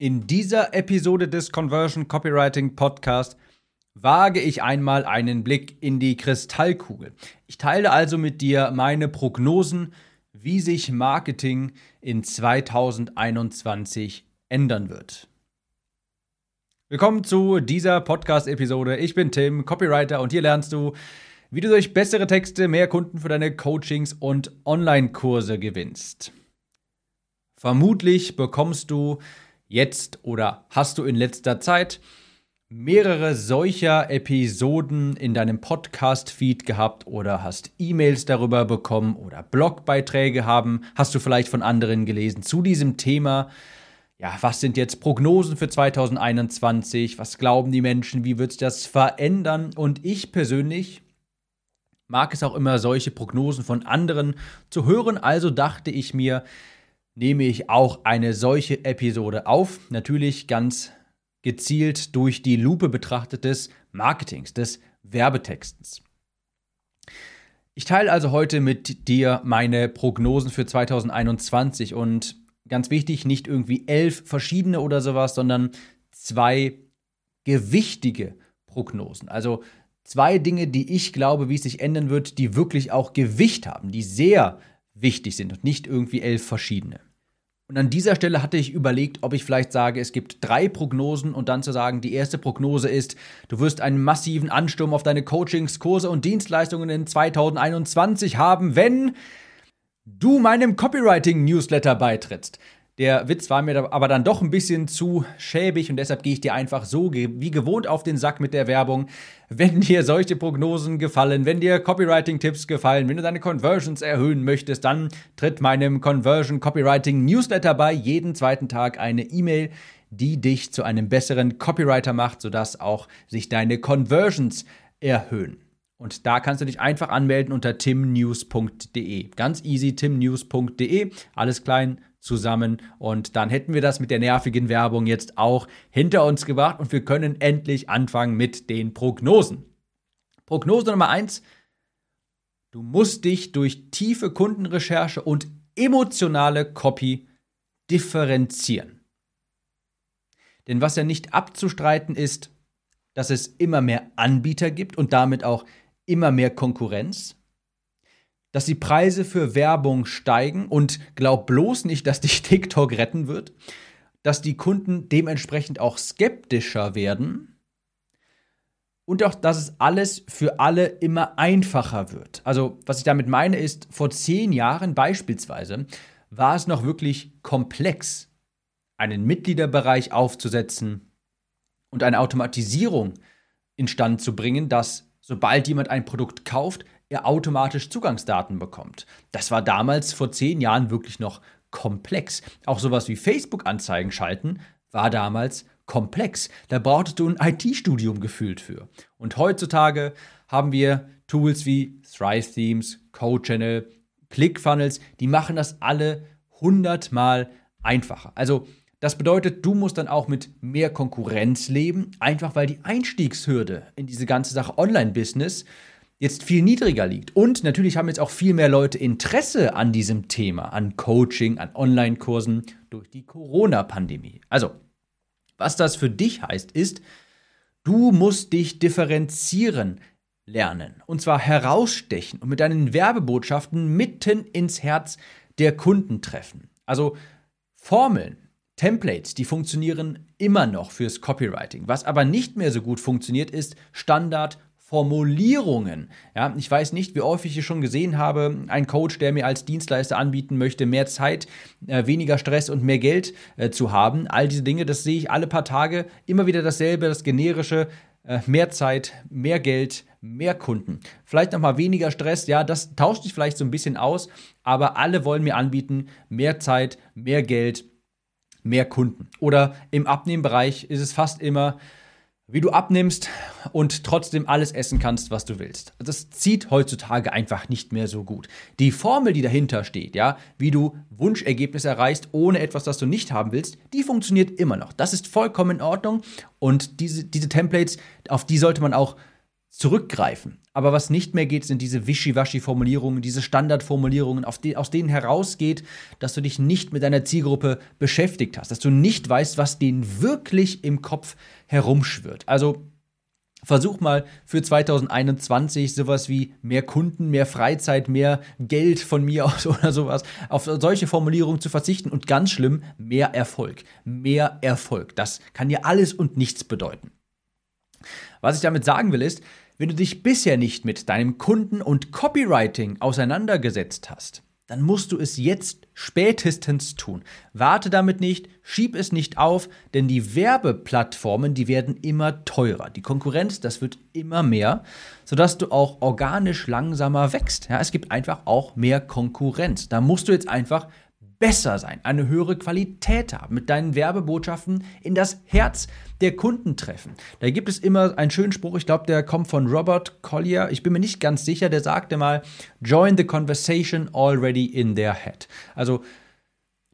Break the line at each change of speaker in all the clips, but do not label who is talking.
In dieser Episode des Conversion Copywriting Podcast wage ich einmal einen Blick in die Kristallkugel. Ich teile also mit dir meine Prognosen, wie sich Marketing in 2021 ändern wird. Willkommen zu dieser Podcast-Episode. Ich bin Tim, Copywriter, und hier lernst du, wie du durch bessere Texte mehr Kunden für deine Coachings und Online-Kurse gewinnst. Vermutlich bekommst du jetzt oder hast du in letzter Zeit mehrere solcher Episoden in deinem Podcast-Feed gehabt oder hast E-Mails darüber bekommen oder Blogbeiträge haben, hast du vielleicht von anderen gelesen zu diesem Thema. Ja, was sind jetzt Prognosen für 2021? Was glauben die Menschen? Wie wird sich das verändern? Und ich persönlich mag es auch immer, solche Prognosen von anderen zu hören. Also dachte ich mir, nehme ich auch eine solche Episode auf. Natürlich ganz gezielt durch die Lupe betrachtet des Marketings, des Werbetextens. Ich teile also heute mit dir meine Prognosen für 2021 und ganz wichtig, nicht irgendwie elf verschiedene oder sowas, sondern zwei gewichtige Prognosen. Also zwei Dinge, die ich glaube, wie es sich ändern wird, die wirklich auch Gewicht haben, die sehr wichtig sind und nicht irgendwie elf verschiedene. Und an dieser Stelle hatte ich überlegt, ob ich vielleicht sage, es gibt drei Prognosen und dann zu sagen, die erste Prognose ist, du wirst einen massiven Ansturm auf deine Coachings, Kurse und Dienstleistungen in 2021 haben, wenn du meinem Copywriting-Newsletter beitrittst. Der Witz war mir aber dann doch ein bisschen zu schäbig und deshalb gehe ich dir einfach so wie gewohnt auf den Sack mit der Werbung. Wenn dir solche Prognosen gefallen, wenn dir Copywriting-Tipps gefallen, wenn du deine Conversions erhöhen möchtest, dann tritt meinem Conversion Copywriting Newsletter bei. Jeden zweiten Tag eine E-Mail, die dich zu einem besseren Copywriter macht, sodass auch sich deine Conversions erhöhen. Und da kannst du dich einfach anmelden unter timnews.de. Ganz easy, timnews.de. Alles klein zusammen. Und dann hätten wir das mit der nervigen Werbung jetzt auch hinter uns gebracht und wir können endlich anfangen mit den Prognosen. Prognose Nummer eins: Du musst dich durch tiefe Kundenrecherche und emotionale Copy differenzieren. Denn was ja nicht abzustreiten ist, dass es immer mehr Anbieter gibt und damit auch immer mehr Konkurrenz dass die Preise für Werbung steigen und glaub bloß nicht, dass dich TikTok retten wird, dass die Kunden dementsprechend auch skeptischer werden und auch, dass es alles für alle immer einfacher wird. Also, was ich damit meine, ist, vor zehn Jahren beispielsweise war es noch wirklich komplex, einen Mitgliederbereich aufzusetzen und eine Automatisierung instand zu bringen, dass sobald jemand ein Produkt kauft, er automatisch Zugangsdaten bekommt. Das war damals vor zehn Jahren wirklich noch komplex. Auch sowas wie Facebook-Anzeigen schalten war damals komplex. Da brauchtest du ein IT-Studium gefühlt für. Und heutzutage haben wir Tools wie Thrive Themes, CodeChannel, ClickFunnels, die machen das alle hundertmal einfacher. Also das bedeutet, du musst dann auch mit mehr Konkurrenz leben, einfach weil die Einstiegshürde in diese ganze Sache Online-Business jetzt viel niedriger liegt. Und natürlich haben jetzt auch viel mehr Leute Interesse an diesem Thema, an Coaching, an Online-Kursen durch die Corona-Pandemie. Also, was das für dich heißt, ist, du musst dich differenzieren lernen. Und zwar herausstechen und mit deinen Werbebotschaften mitten ins Herz der Kunden treffen. Also Formeln, Templates, die funktionieren immer noch fürs Copywriting. Was aber nicht mehr so gut funktioniert, ist Standard Formulierungen. Ja, ich weiß nicht, wie häufig ich schon gesehen habe, ein Coach, der mir als Dienstleister anbieten möchte, mehr Zeit, äh, weniger Stress und mehr Geld äh, zu haben. All diese Dinge, das sehe ich alle paar Tage immer wieder dasselbe, das generische, äh, mehr Zeit, mehr Geld, mehr Kunden. Vielleicht nochmal weniger Stress, ja, das tauscht sich vielleicht so ein bisschen aus, aber alle wollen mir anbieten, mehr Zeit, mehr Geld, mehr Kunden. Oder im Abnehmbereich ist es fast immer, wie du abnimmst und trotzdem alles essen kannst, was du willst. Das zieht heutzutage einfach nicht mehr so gut. Die Formel, die dahinter steht, ja, wie du Wunschergebnisse erreichst, ohne etwas, das du nicht haben willst, die funktioniert immer noch. Das ist vollkommen in Ordnung und diese, diese Templates, auf die sollte man auch zurückgreifen. Aber was nicht mehr geht, sind diese Wischiwaschi-Formulierungen, diese Standardformulierungen, aus denen herausgeht, dass du dich nicht mit deiner Zielgruppe beschäftigt hast, dass du nicht weißt, was denen wirklich im Kopf herumschwirrt. Also Versuch mal für 2021 sowas wie mehr Kunden, mehr Freizeit, mehr Geld von mir aus oder sowas, auf solche Formulierungen zu verzichten und ganz schlimm, mehr Erfolg. Mehr Erfolg. Das kann dir alles und nichts bedeuten. Was ich damit sagen will ist, wenn du dich bisher nicht mit deinem Kunden und Copywriting auseinandergesetzt hast, dann musst du es jetzt spätestens tun. Warte damit nicht, schieb es nicht auf, denn die Werbeplattformen, die werden immer teurer. Die Konkurrenz, das wird immer mehr, sodass du auch organisch langsamer wächst. Ja, es gibt einfach auch mehr Konkurrenz. Da musst du jetzt einfach besser sein, eine höhere Qualität haben, mit deinen Werbebotschaften in das Herz der Kunden treffen. Da gibt es immer einen schönen Spruch, ich glaube, der kommt von Robert Collier, ich bin mir nicht ganz sicher, der sagte mal, join the conversation already in their head. Also,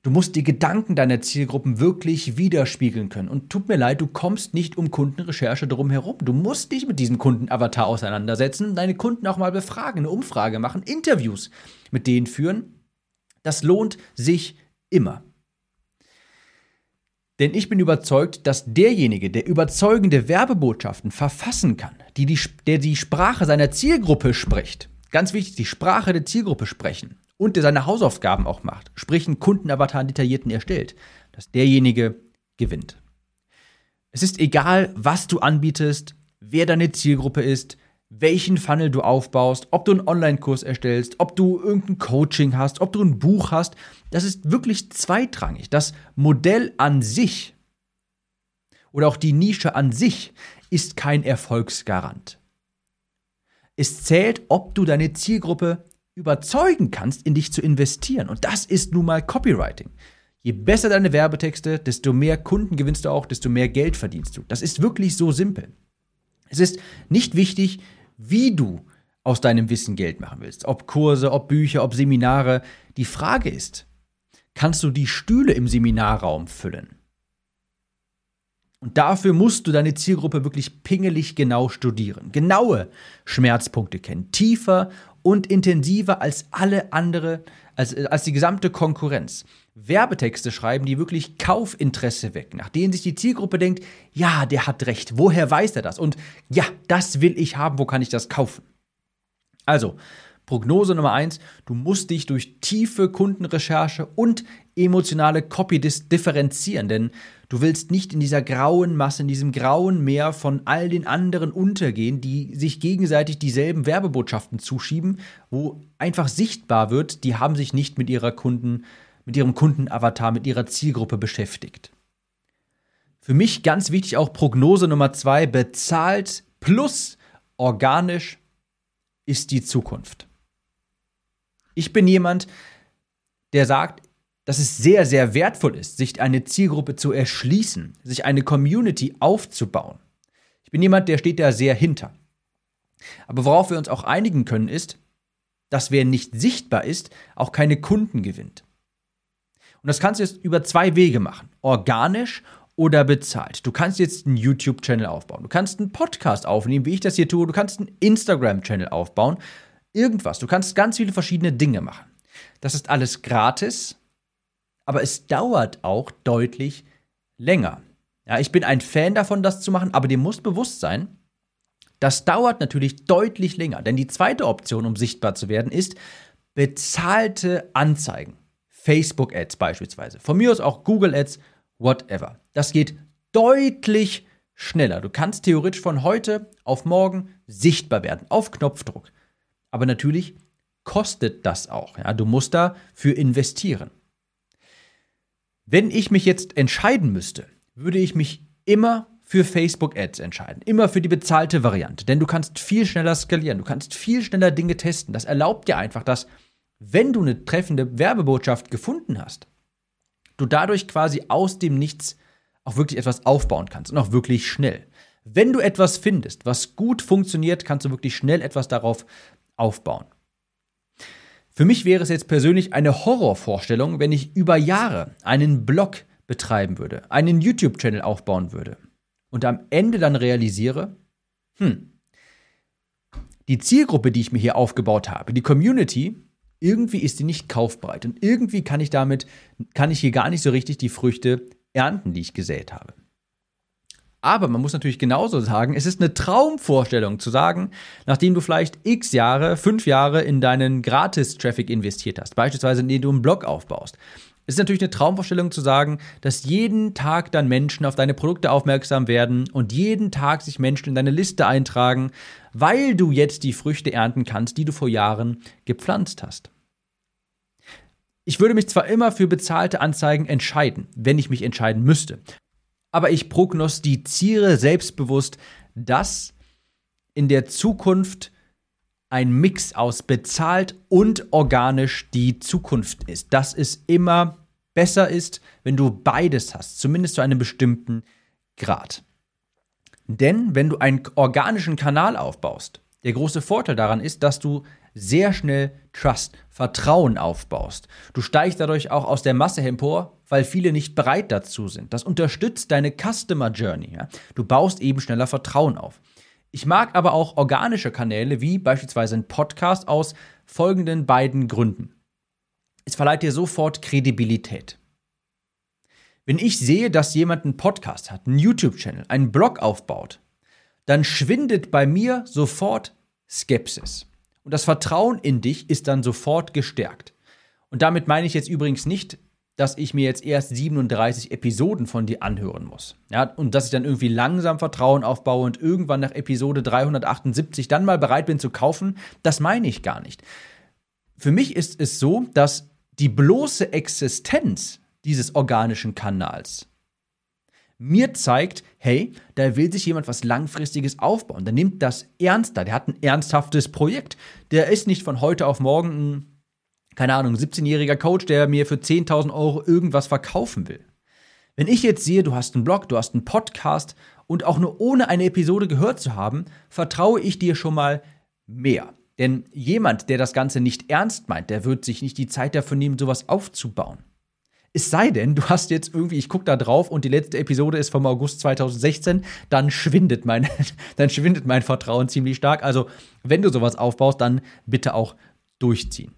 Du musst die Gedanken deiner Zielgruppen wirklich widerspiegeln können. Und tut mir leid, du kommst nicht um Kundenrecherche drum herum. Du musst dich mit diesem Kundenavatar auseinandersetzen, deine Kunden auch mal befragen, eine Umfrage machen, Interviews mit denen führen das lohnt sich immer. Denn ich bin überzeugt, dass derjenige, der überzeugende Werbebotschaften verfassen kann, die die, der die Sprache seiner Zielgruppe spricht, ganz wichtig, die Sprache der Zielgruppe sprechen und der seine Hausaufgaben auch macht, sprich einen Kundenavatar detaillierten erstellt, dass derjenige gewinnt. Es ist egal, was du anbietest, wer deine Zielgruppe ist, welchen Funnel du aufbaust, ob du einen Online-Kurs erstellst, ob du irgendein Coaching hast, ob du ein Buch hast. Das ist wirklich zweitrangig. Das Modell an sich oder auch die Nische an sich ist kein Erfolgsgarant. Es zählt, ob du deine Zielgruppe überzeugen kannst, in dich zu investieren. Und das ist nun mal Copywriting. Je besser deine Werbetexte, desto mehr Kunden gewinnst du auch, desto mehr Geld verdienst du. Das ist wirklich so simpel. Es ist nicht wichtig, wie du aus deinem Wissen Geld machen willst. Ob Kurse, ob Bücher, ob Seminare. Die Frage ist, kannst du die Stühle im Seminarraum füllen? Und dafür musst du deine Zielgruppe wirklich pingelig genau studieren, genaue Schmerzpunkte kennen, tiefer und intensiver als alle andere, als, als die gesamte Konkurrenz. Werbetexte schreiben, die wirklich Kaufinteresse wecken, nach denen sich die Zielgruppe denkt, ja, der hat recht, woher weiß er das? Und ja, das will ich haben, wo kann ich das kaufen? Also, Prognose Nummer eins: Du musst dich durch tiefe Kundenrecherche und emotionale Copy differenzieren, denn du willst nicht in dieser grauen Masse, in diesem grauen Meer von all den anderen untergehen, die sich gegenseitig dieselben Werbebotschaften zuschieben, wo einfach sichtbar wird, die haben sich nicht mit ihrer Kunden, mit ihrem Kundenavatar, mit ihrer Zielgruppe beschäftigt. Für mich ganz wichtig auch Prognose Nummer zwei: bezahlt plus organisch ist die Zukunft. Ich bin jemand, der sagt, dass es sehr, sehr wertvoll ist, sich eine Zielgruppe zu erschließen, sich eine Community aufzubauen. Ich bin jemand, der steht da sehr hinter. Aber worauf wir uns auch einigen können, ist, dass wer nicht sichtbar ist, auch keine Kunden gewinnt. Und das kannst du jetzt über zwei Wege machen. Organisch oder bezahlt. Du kannst jetzt einen YouTube-Channel aufbauen. Du kannst einen Podcast aufnehmen, wie ich das hier tue. Du kannst einen Instagram-Channel aufbauen irgendwas. Du kannst ganz viele verschiedene Dinge machen. Das ist alles gratis, aber es dauert auch deutlich länger. Ja, ich bin ein Fan davon, das zu machen, aber dir muss bewusst sein, das dauert natürlich deutlich länger. Denn die zweite Option, um sichtbar zu werden, ist bezahlte Anzeigen. Facebook-Ads beispielsweise. Von mir aus auch Google-Ads, whatever. Das geht deutlich schneller. Du kannst theoretisch von heute auf morgen sichtbar werden, auf Knopfdruck. Aber natürlich kostet das auch. Ja? Du musst dafür investieren. Wenn ich mich jetzt entscheiden müsste, würde ich mich immer für Facebook Ads entscheiden. Immer für die bezahlte Variante. Denn du kannst viel schneller skalieren. Du kannst viel schneller Dinge testen. Das erlaubt dir einfach, dass, wenn du eine treffende Werbebotschaft gefunden hast, du dadurch quasi aus dem Nichts auch wirklich etwas aufbauen kannst und auch wirklich schnell. Wenn du etwas findest, was gut funktioniert, kannst du wirklich schnell etwas darauf aufbauen. Für mich wäre es jetzt persönlich eine Horrorvorstellung, wenn ich über Jahre einen Blog betreiben würde, einen YouTube-Channel aufbauen würde und am Ende dann realisiere, hm, die Zielgruppe, die ich mir hier aufgebaut habe, die Community, irgendwie ist die nicht kaufbereit und irgendwie kann ich damit, kann ich hier gar nicht so richtig die Früchte ernten, die ich gesät habe. Aber man muss natürlich genauso sagen, es ist eine Traumvorstellung zu sagen, nachdem du vielleicht x Jahre, fünf Jahre in deinen Gratis-Traffic investiert hast, beispielsweise indem du einen Blog aufbaust. Es ist natürlich eine Traumvorstellung zu sagen, dass jeden Tag dann Menschen auf deine Produkte aufmerksam werden und jeden Tag sich Menschen in deine Liste eintragen, weil du jetzt die Früchte ernten kannst, die du vor Jahren gepflanzt hast. Ich würde mich zwar immer für bezahlte Anzeigen entscheiden, wenn ich mich entscheiden müsste aber ich prognostiziere selbstbewusst, dass in der Zukunft ein Mix aus bezahlt und organisch die Zukunft ist. Dass es immer besser ist, wenn du beides hast, zumindest zu einem bestimmten Grad. Denn wenn du einen organischen Kanal aufbaust, der große Vorteil daran ist, dass du sehr schnell Trust, Vertrauen aufbaust. Du steigst dadurch auch aus der Masse empor, weil viele nicht bereit dazu sind. Das unterstützt deine Customer Journey. Ja? Du baust eben schneller Vertrauen auf. Ich mag aber auch organische Kanäle wie beispielsweise ein Podcast aus folgenden beiden Gründen. Es verleiht dir sofort Kredibilität. Wenn ich sehe, dass jemand einen Podcast hat, einen YouTube-Channel, einen Blog aufbaut, dann schwindet bei mir sofort Skepsis. Und das Vertrauen in dich ist dann sofort gestärkt. Und damit meine ich jetzt übrigens nicht, dass ich mir jetzt erst 37 Episoden von dir anhören muss. Ja, und dass ich dann irgendwie langsam Vertrauen aufbaue und irgendwann nach Episode 378 dann mal bereit bin zu kaufen, das meine ich gar nicht. Für mich ist es so, dass die bloße Existenz dieses organischen Kanals mir zeigt, hey, da will sich jemand was Langfristiges aufbauen. Der nimmt das ernster, der hat ein ernsthaftes Projekt. Der ist nicht von heute auf morgen ein, keine Ahnung, 17-jähriger Coach, der mir für 10.000 Euro irgendwas verkaufen will. Wenn ich jetzt sehe, du hast einen Blog, du hast einen Podcast und auch nur ohne eine Episode gehört zu haben, vertraue ich dir schon mal mehr. Denn jemand, der das Ganze nicht ernst meint, der wird sich nicht die Zeit dafür nehmen, sowas aufzubauen. Es sei denn, du hast jetzt irgendwie, ich gucke da drauf und die letzte Episode ist vom August 2016, dann schwindet mein, dann schwindet mein Vertrauen ziemlich stark. Also, wenn du sowas aufbaust, dann bitte auch durchziehen.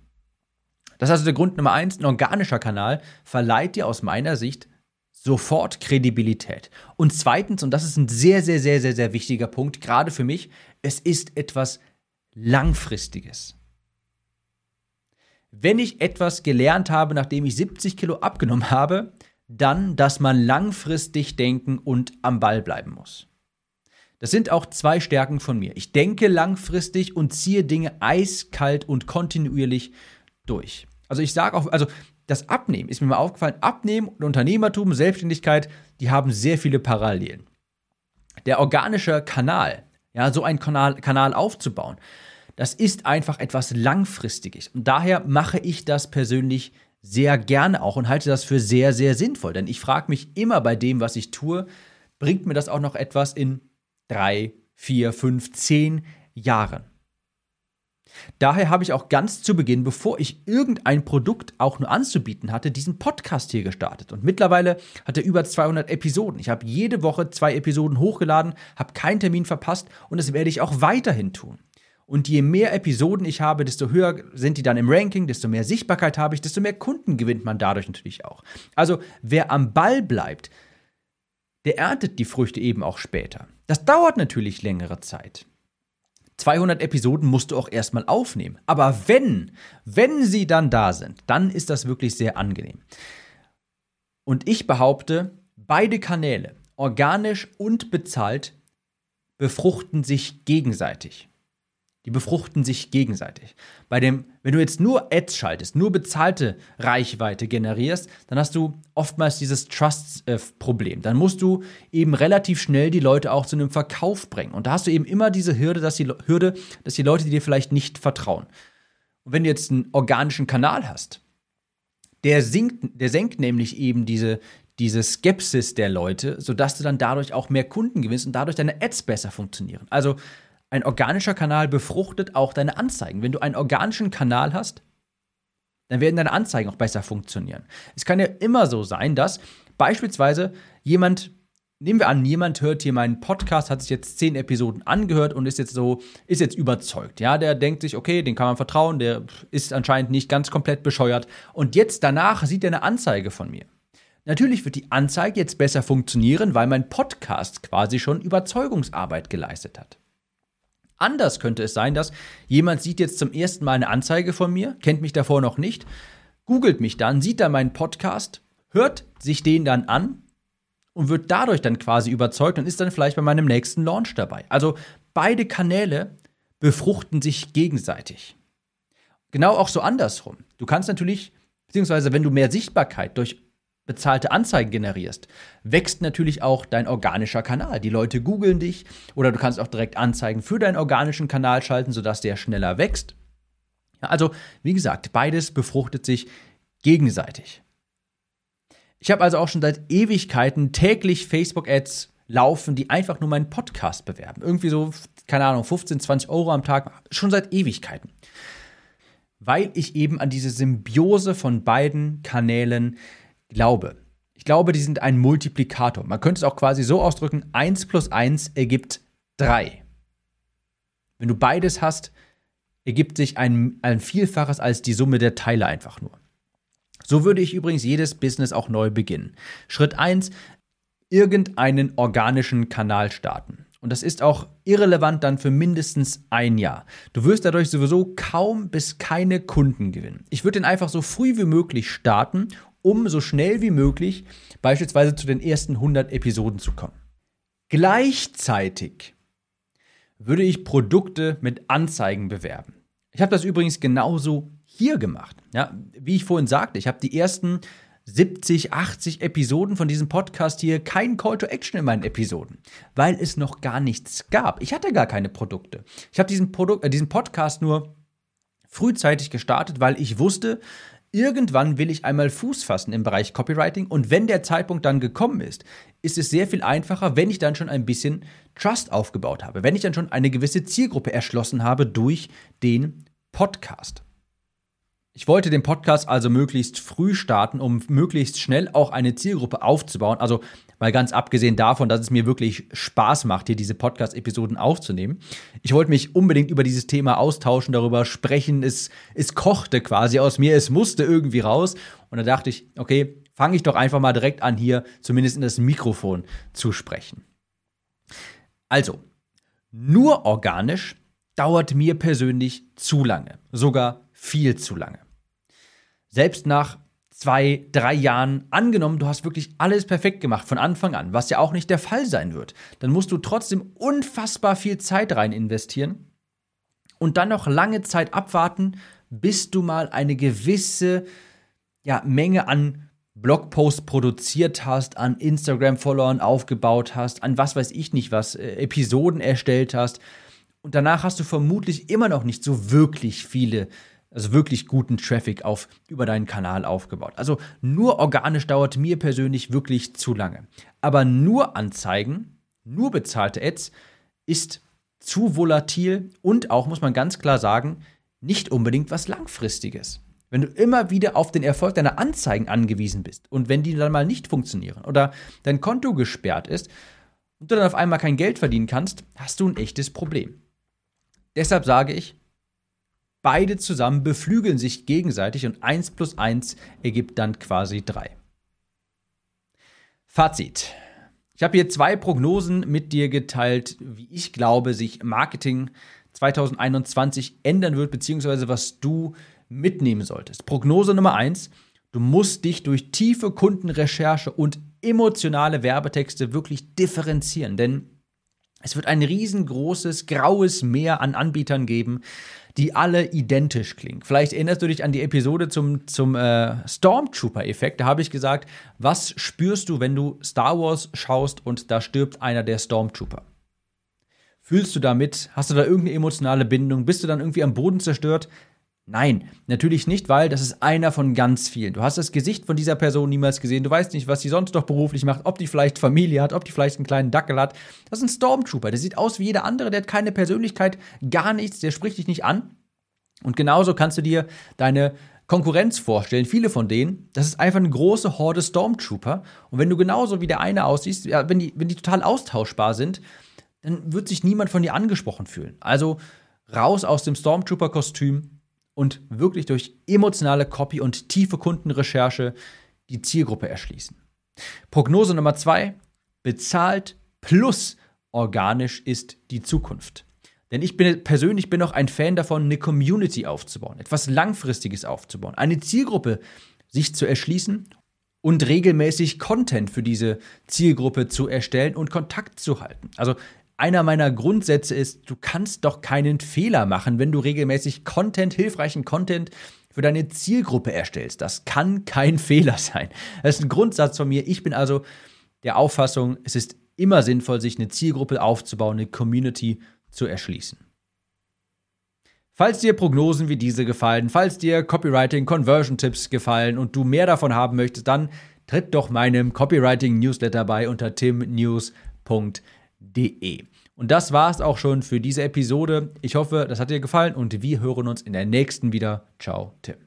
Das ist also der Grund Nummer eins. Ein organischer Kanal verleiht dir aus meiner Sicht sofort Kredibilität. Und zweitens, und das ist ein sehr, sehr, sehr, sehr, sehr wichtiger Punkt, gerade für mich, es ist etwas Langfristiges. Wenn ich etwas gelernt habe, nachdem ich 70 Kilo abgenommen habe, dann, dass man langfristig denken und am Ball bleiben muss. Das sind auch zwei Stärken von mir. Ich denke langfristig und ziehe Dinge eiskalt und kontinuierlich durch. Also ich sage auch, also das Abnehmen ist mir mal aufgefallen, Abnehmen und Unternehmertum, Selbstständigkeit, die haben sehr viele Parallelen. Der organische Kanal, ja, so einen Kanal, Kanal aufzubauen, das ist einfach etwas Langfristiges. Und daher mache ich das persönlich sehr gerne auch und halte das für sehr, sehr sinnvoll. Denn ich frage mich immer bei dem, was ich tue, bringt mir das auch noch etwas in drei, vier, fünf, zehn Jahren? Daher habe ich auch ganz zu Beginn, bevor ich irgendein Produkt auch nur anzubieten hatte, diesen Podcast hier gestartet. Und mittlerweile hat er über 200 Episoden. Ich habe jede Woche zwei Episoden hochgeladen, habe keinen Termin verpasst und das werde ich auch weiterhin tun. Und je mehr Episoden ich habe, desto höher sind die dann im Ranking, desto mehr Sichtbarkeit habe ich, desto mehr Kunden gewinnt man dadurch natürlich auch. Also wer am Ball bleibt, der erntet die Früchte eben auch später. Das dauert natürlich längere Zeit. 200 Episoden musst du auch erstmal aufnehmen. Aber wenn, wenn sie dann da sind, dann ist das wirklich sehr angenehm. Und ich behaupte, beide Kanäle, organisch und bezahlt, befruchten sich gegenseitig. Die befruchten sich gegenseitig. Bei dem, wenn du jetzt nur Ads schaltest, nur bezahlte Reichweite generierst, dann hast du oftmals dieses Trust-Problem. Dann musst du eben relativ schnell die Leute auch zu einem Verkauf bringen. Und da hast du eben immer diese Hürde, dass die Hürde, dass die Leute dir vielleicht nicht vertrauen. Und wenn du jetzt einen organischen Kanal hast, der, sinkt, der senkt nämlich eben diese, diese Skepsis der Leute, sodass du dann dadurch auch mehr Kunden gewinnst und dadurch deine Ads besser funktionieren. Also ein organischer Kanal befruchtet auch deine Anzeigen. Wenn du einen organischen Kanal hast, dann werden deine Anzeigen auch besser funktionieren. Es kann ja immer so sein, dass beispielsweise jemand nehmen wir an, jemand hört hier meinen Podcast, hat sich jetzt zehn Episoden angehört und ist jetzt so, ist jetzt überzeugt. Ja, der denkt sich, okay, den kann man vertrauen, der ist anscheinend nicht ganz komplett bescheuert. Und jetzt danach sieht er eine Anzeige von mir. Natürlich wird die Anzeige jetzt besser funktionieren, weil mein Podcast quasi schon Überzeugungsarbeit geleistet hat. Anders könnte es sein, dass jemand sieht jetzt zum ersten Mal eine Anzeige von mir, kennt mich davor noch nicht, googelt mich dann, sieht dann meinen Podcast, hört sich den dann an und wird dadurch dann quasi überzeugt und ist dann vielleicht bei meinem nächsten Launch dabei. Also beide Kanäle befruchten sich gegenseitig. Genau auch so andersrum. Du kannst natürlich, beziehungsweise wenn du mehr Sichtbarkeit durch bezahlte Anzeigen generierst, wächst natürlich auch dein organischer Kanal. Die Leute googeln dich oder du kannst auch direkt Anzeigen für deinen organischen Kanal schalten, sodass der schneller wächst. also, wie gesagt, beides befruchtet sich gegenseitig. Ich habe also auch schon seit Ewigkeiten täglich Facebook-Ads laufen, die einfach nur meinen Podcast bewerben. Irgendwie so, keine Ahnung, 15, 20 Euro am Tag, schon seit Ewigkeiten. Weil ich eben an diese Symbiose von beiden Kanälen glaube. Ich glaube, die sind ein Multiplikator. Man könnte es auch quasi so ausdrücken, 1 plus 1 ergibt 3. Wenn du beides hast, ergibt sich ein, ein Vielfaches als die Summe der Teile einfach nur. So würde ich übrigens jedes Business auch neu beginnen. Schritt 1, irgendeinen organischen Kanal starten. Und das ist auch irrelevant dann für mindestens ein Jahr. Du wirst dadurch sowieso kaum bis keine Kunden gewinnen. Ich würde den einfach so früh wie möglich starten, um so schnell wie möglich beispielsweise zu den ersten 100 Episoden zu kommen. Gleichzeitig würde ich Produkte mit Anzeigen bewerben. Ich habe das übrigens genauso hier gemacht. Ja, wie ich vorhin sagte, ich habe die ersten 70, 80 Episoden von diesem Podcast hier kein Call to Action in meinen Episoden, weil es noch gar nichts gab. Ich hatte gar keine Produkte. Ich habe diesen, äh, diesen Podcast nur frühzeitig gestartet, weil ich wusste, irgendwann will ich einmal Fuß fassen im Bereich Copywriting und wenn der Zeitpunkt dann gekommen ist, ist es sehr viel einfacher, wenn ich dann schon ein bisschen Trust aufgebaut habe, wenn ich dann schon eine gewisse Zielgruppe erschlossen habe durch den Podcast. Ich wollte den Podcast also möglichst früh starten, um möglichst schnell auch eine Zielgruppe aufzubauen. Also mal ganz abgesehen davon, dass es mir wirklich Spaß macht, hier diese Podcast-Episoden aufzunehmen. Ich wollte mich unbedingt über dieses Thema austauschen, darüber sprechen. Es, es kochte quasi aus mir, es musste irgendwie raus. Und da dachte ich, okay, fange ich doch einfach mal direkt an, hier zumindest in das Mikrofon zu sprechen. Also, nur organisch dauert mir persönlich zu lange, sogar viel zu lange selbst nach zwei, drei Jahren angenommen, du hast wirklich alles perfekt gemacht von Anfang an, was ja auch nicht der Fall sein wird, dann musst du trotzdem unfassbar viel Zeit rein investieren und dann noch lange Zeit abwarten, bis du mal eine gewisse ja, Menge an Blogposts produziert hast, an Instagram-Followern aufgebaut hast, an was weiß ich nicht was, äh, Episoden erstellt hast. Und danach hast du vermutlich immer noch nicht so wirklich viele also wirklich guten Traffic auf über deinen Kanal aufgebaut. Also nur organisch dauert mir persönlich wirklich zu lange. Aber nur Anzeigen, nur bezahlte Ads ist zu volatil und auch, muss man ganz klar sagen, nicht unbedingt was Langfristiges. Wenn du immer wieder auf den Erfolg deiner Anzeigen angewiesen bist und wenn die dann mal nicht funktionieren oder dein Konto gesperrt ist und du dann auf einmal kein Geld verdienen kannst, hast du ein echtes Problem. Deshalb sage ich, Beide zusammen beflügeln sich gegenseitig und 1 plus 1 ergibt dann quasi 3. Fazit. Ich habe hier zwei Prognosen mit dir geteilt, wie ich glaube, sich Marketing 2021 ändern wird, beziehungsweise was du mitnehmen solltest. Prognose Nummer 1. Du musst dich durch tiefe Kundenrecherche und emotionale Werbetexte wirklich differenzieren, denn es wird ein riesengroßes graues Meer an Anbietern geben, die alle identisch klingen. Vielleicht erinnerst du dich an die Episode zum, zum äh, Stormtrooper-Effekt. Da habe ich gesagt, was spürst du, wenn du Star Wars schaust und da stirbt einer der Stormtrooper? Fühlst du damit? Hast du da irgendeine emotionale Bindung? Bist du dann irgendwie am Boden zerstört? Nein, natürlich nicht, weil das ist einer von ganz vielen. Du hast das Gesicht von dieser Person niemals gesehen. Du weißt nicht, was sie sonst noch beruflich macht, ob die vielleicht Familie hat, ob die vielleicht einen kleinen Dackel hat. Das ist ein Stormtrooper. Der sieht aus wie jeder andere. Der hat keine Persönlichkeit, gar nichts. Der spricht dich nicht an. Und genauso kannst du dir deine Konkurrenz vorstellen, viele von denen, das ist einfach eine große Horde Stormtrooper. Und wenn du genauso wie der eine aussiehst, ja, wenn, die, wenn die total austauschbar sind, dann wird sich niemand von dir angesprochen fühlen. Also raus aus dem Stormtrooper-Kostüm und wirklich durch emotionale Copy und tiefe Kundenrecherche die Zielgruppe erschließen. Prognose Nummer zwei: bezahlt plus organisch ist die Zukunft. Denn ich bin persönlich bin auch ein Fan davon, eine Community aufzubauen, etwas Langfristiges aufzubauen, eine Zielgruppe sich zu erschließen und regelmäßig Content für diese Zielgruppe zu erstellen und Kontakt zu halten. Also einer meiner Grundsätze ist, du kannst doch keinen Fehler machen, wenn du regelmäßig Content, hilfreichen Content für deine Zielgruppe erstellst. Das kann kein Fehler sein. Das ist ein Grundsatz von mir. Ich bin also der Auffassung, es ist immer sinnvoll, sich eine Zielgruppe aufzubauen, eine Community zu erschließen. Falls dir Prognosen wie diese gefallen, falls dir Copywriting Conversion Tipps gefallen und du mehr davon haben möchtest, dann tritt doch meinem Copywriting Newsletter bei unter timnews.de. Und das war es auch schon für diese Episode. Ich hoffe, das hat dir gefallen und wir hören uns in der nächsten wieder. Ciao, Tim.